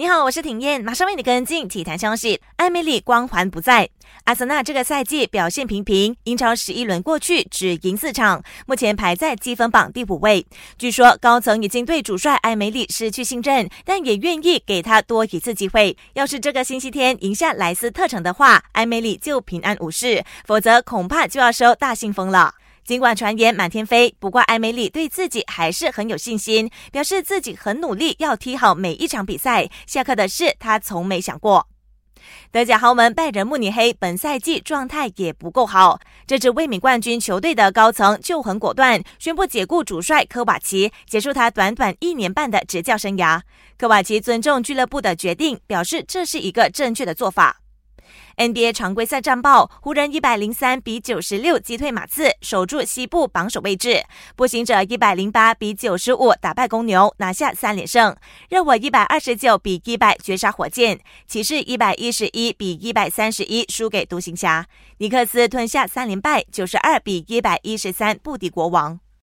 你好，我是婷燕，马上为你跟进体坛消息。艾米丽光环不在，阿森纳这个赛季表现平平，英超十一轮过去只赢四场，目前排在积分榜第五位。据说高层已经对主帅艾梅里失去信任，但也愿意给他多一次机会。要是这个星期天赢下莱斯特城的话，艾梅里就平安无事；否则恐怕就要收大信封了。尽管传言满天飞，不过艾梅里对自己还是很有信心，表示自己很努力，要踢好每一场比赛。下课的事他从没想过。德甲豪门拜仁慕尼黑本赛季状态也不够好，这支卫冕冠军球队的高层就很果断，宣布解雇主帅科瓦奇，结束他短短一年半的执教生涯。科瓦奇尊重俱乐部的决定，表示这是一个正确的做法。NBA 常规赛战报：湖人一百零三比九十六击退马刺，守住西部榜首位置；步行者一百零八比九十五打败公牛，拿下三连胜；热火一百二十九比一百绝杀火箭；骑士一百一十一比一百三十一输给独行侠；尼克斯吞下三连败，九十二比一百一十三不敌国王。